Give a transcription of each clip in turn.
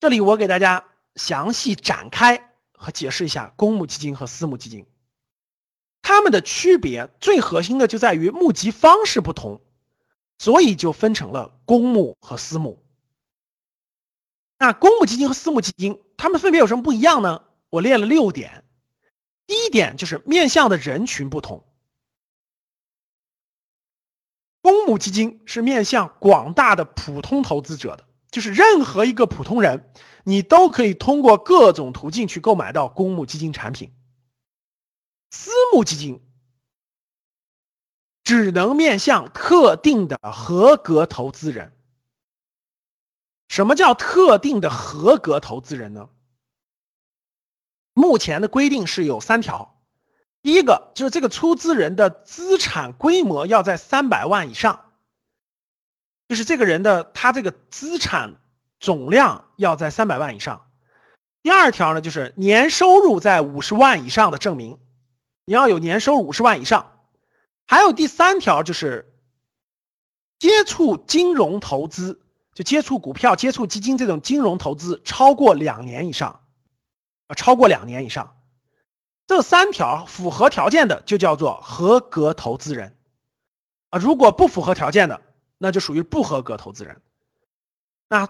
这里我给大家详细展开和解释一下公募基金和私募基金，它们的区别最核心的就在于募集方式不同，所以就分成了公募和私募。那公募基金和私募基金，它们分别有什么不一样呢？我列了六点。第一点就是面向的人群不同。公募基金是面向广大的普通投资者的，就是任何一个普通人，你都可以通过各种途径去购买到公募基金产品。私募基金只能面向特定的合格投资人。什么叫特定的合格投资人呢？目前的规定是有三条，第一个就是这个出资人的资产规模要在三百万以上，就是这个人的他这个资产总量要在三百万以上。第二条呢，就是年收入在五十万以上的证明，你要有年收入五十万以上。还有第三条就是接触金融投资。就接触股票、接触基金这种金融投资超过两年以上，啊，超过两年以上，这三条符合条件的就叫做合格投资人，啊，如果不符合条件的，那就属于不合格投资人。那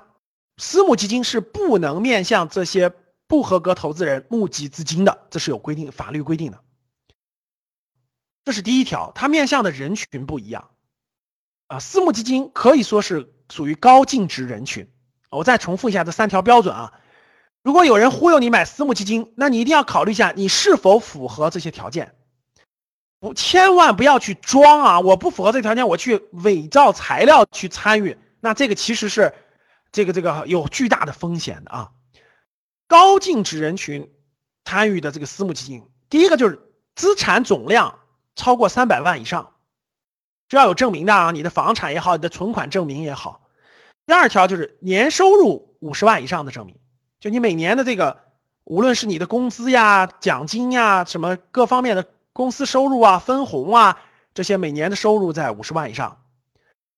私募基金是不能面向这些不合格投资人募集资金的，这是有规定，法律规定的。这是第一条，它面向的人群不一样，啊，私募基金可以说是。属于高净值人群，我再重复一下这三条标准啊。如果有人忽悠你买私募基金，那你一定要考虑一下你是否符合这些条件，千万不要去装啊！我不符合这个条件，我去伪造材料去参与，那这个其实是这个这个有巨大的风险的啊。高净值人群参与的这个私募基金，第一个就是资产总量超过三百万以上。这要有证明的啊，你的房产也好，你的存款证明也好。第二条就是年收入五十万以上的证明，就你每年的这个，无论是你的工资呀、奖金呀、什么各方面的公司收入啊、分红啊，这些每年的收入在五十万以上。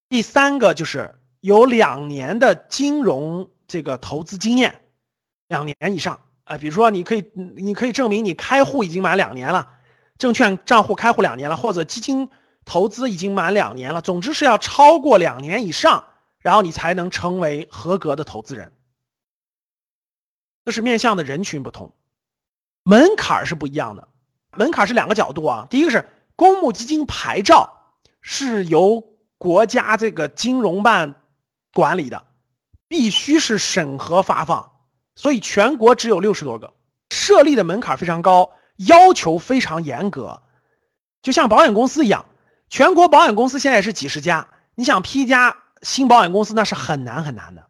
第三个就是有两年的金融这个投资经验，两年以上啊，比如说你可以，你可以证明你开户已经满两年了，证券账户开户两年了，或者基金。投资已经满两年了，总之是要超过两年以上，然后你才能成为合格的投资人。这是面向的人群不同，门槛是不一样的。门槛是两个角度啊，第一个是公募基金牌照是由国家这个金融办管理的，必须是审核发放，所以全国只有六十多个，设立的门槛非常高，要求非常严格，就像保险公司一样。全国保险公司现在是几十家，你想批一家新保险公司那是很难很难的。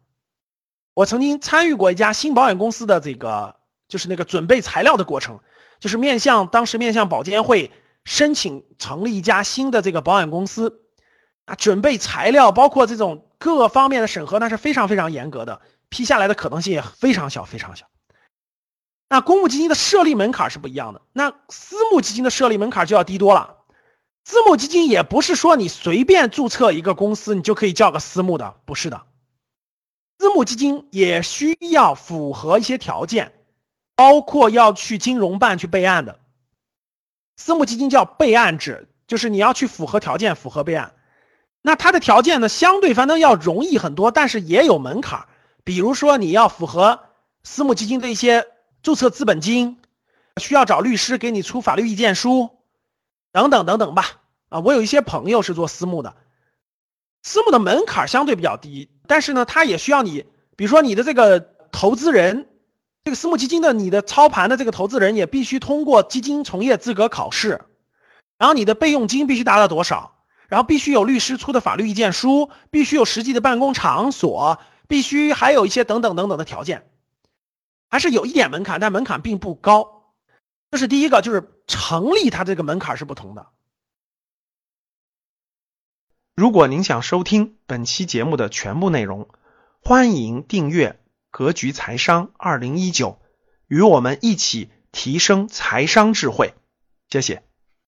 我曾经参与过一家新保险公司的这个，就是那个准备材料的过程，就是面向当时面向保监会申请成立一家新的这个保险公司，啊，准备材料包括这种各方面的审核那是非常非常严格的，批下来的可能性也非常小非常小。那公募基金的设立门槛是不一样的，那私募基金的设立门槛就要低多了。私募基金也不是说你随便注册一个公司，你就可以叫个私募的，不是的。私募基金也需要符合一些条件，包括要去金融办去备案的。私募基金叫备案制，就是你要去符合条件，符合备案。那它的条件呢，相对反正要容易很多，但是也有门槛。比如说你要符合私募基金的一些注册资本金，需要找律师给你出法律意见书。等等等等吧，啊，我有一些朋友是做私募的，私募的门槛相对比较低，但是呢，它也需要你，比如说你的这个投资人，这个私募基金的你的操盘的这个投资人也必须通过基金从业资格考试，然后你的备用金必须达到多少，然后必须有律师出的法律意见书，必须有实际的办公场所，必须还有一些等等等等的条件，还是有一点门槛，但门槛并不高。这是第一个，就是成立它这个门槛是不同的。如果您想收听本期节目的全部内容，欢迎订阅《格局财商二零一九》，与我们一起提升财商智慧。谢谢。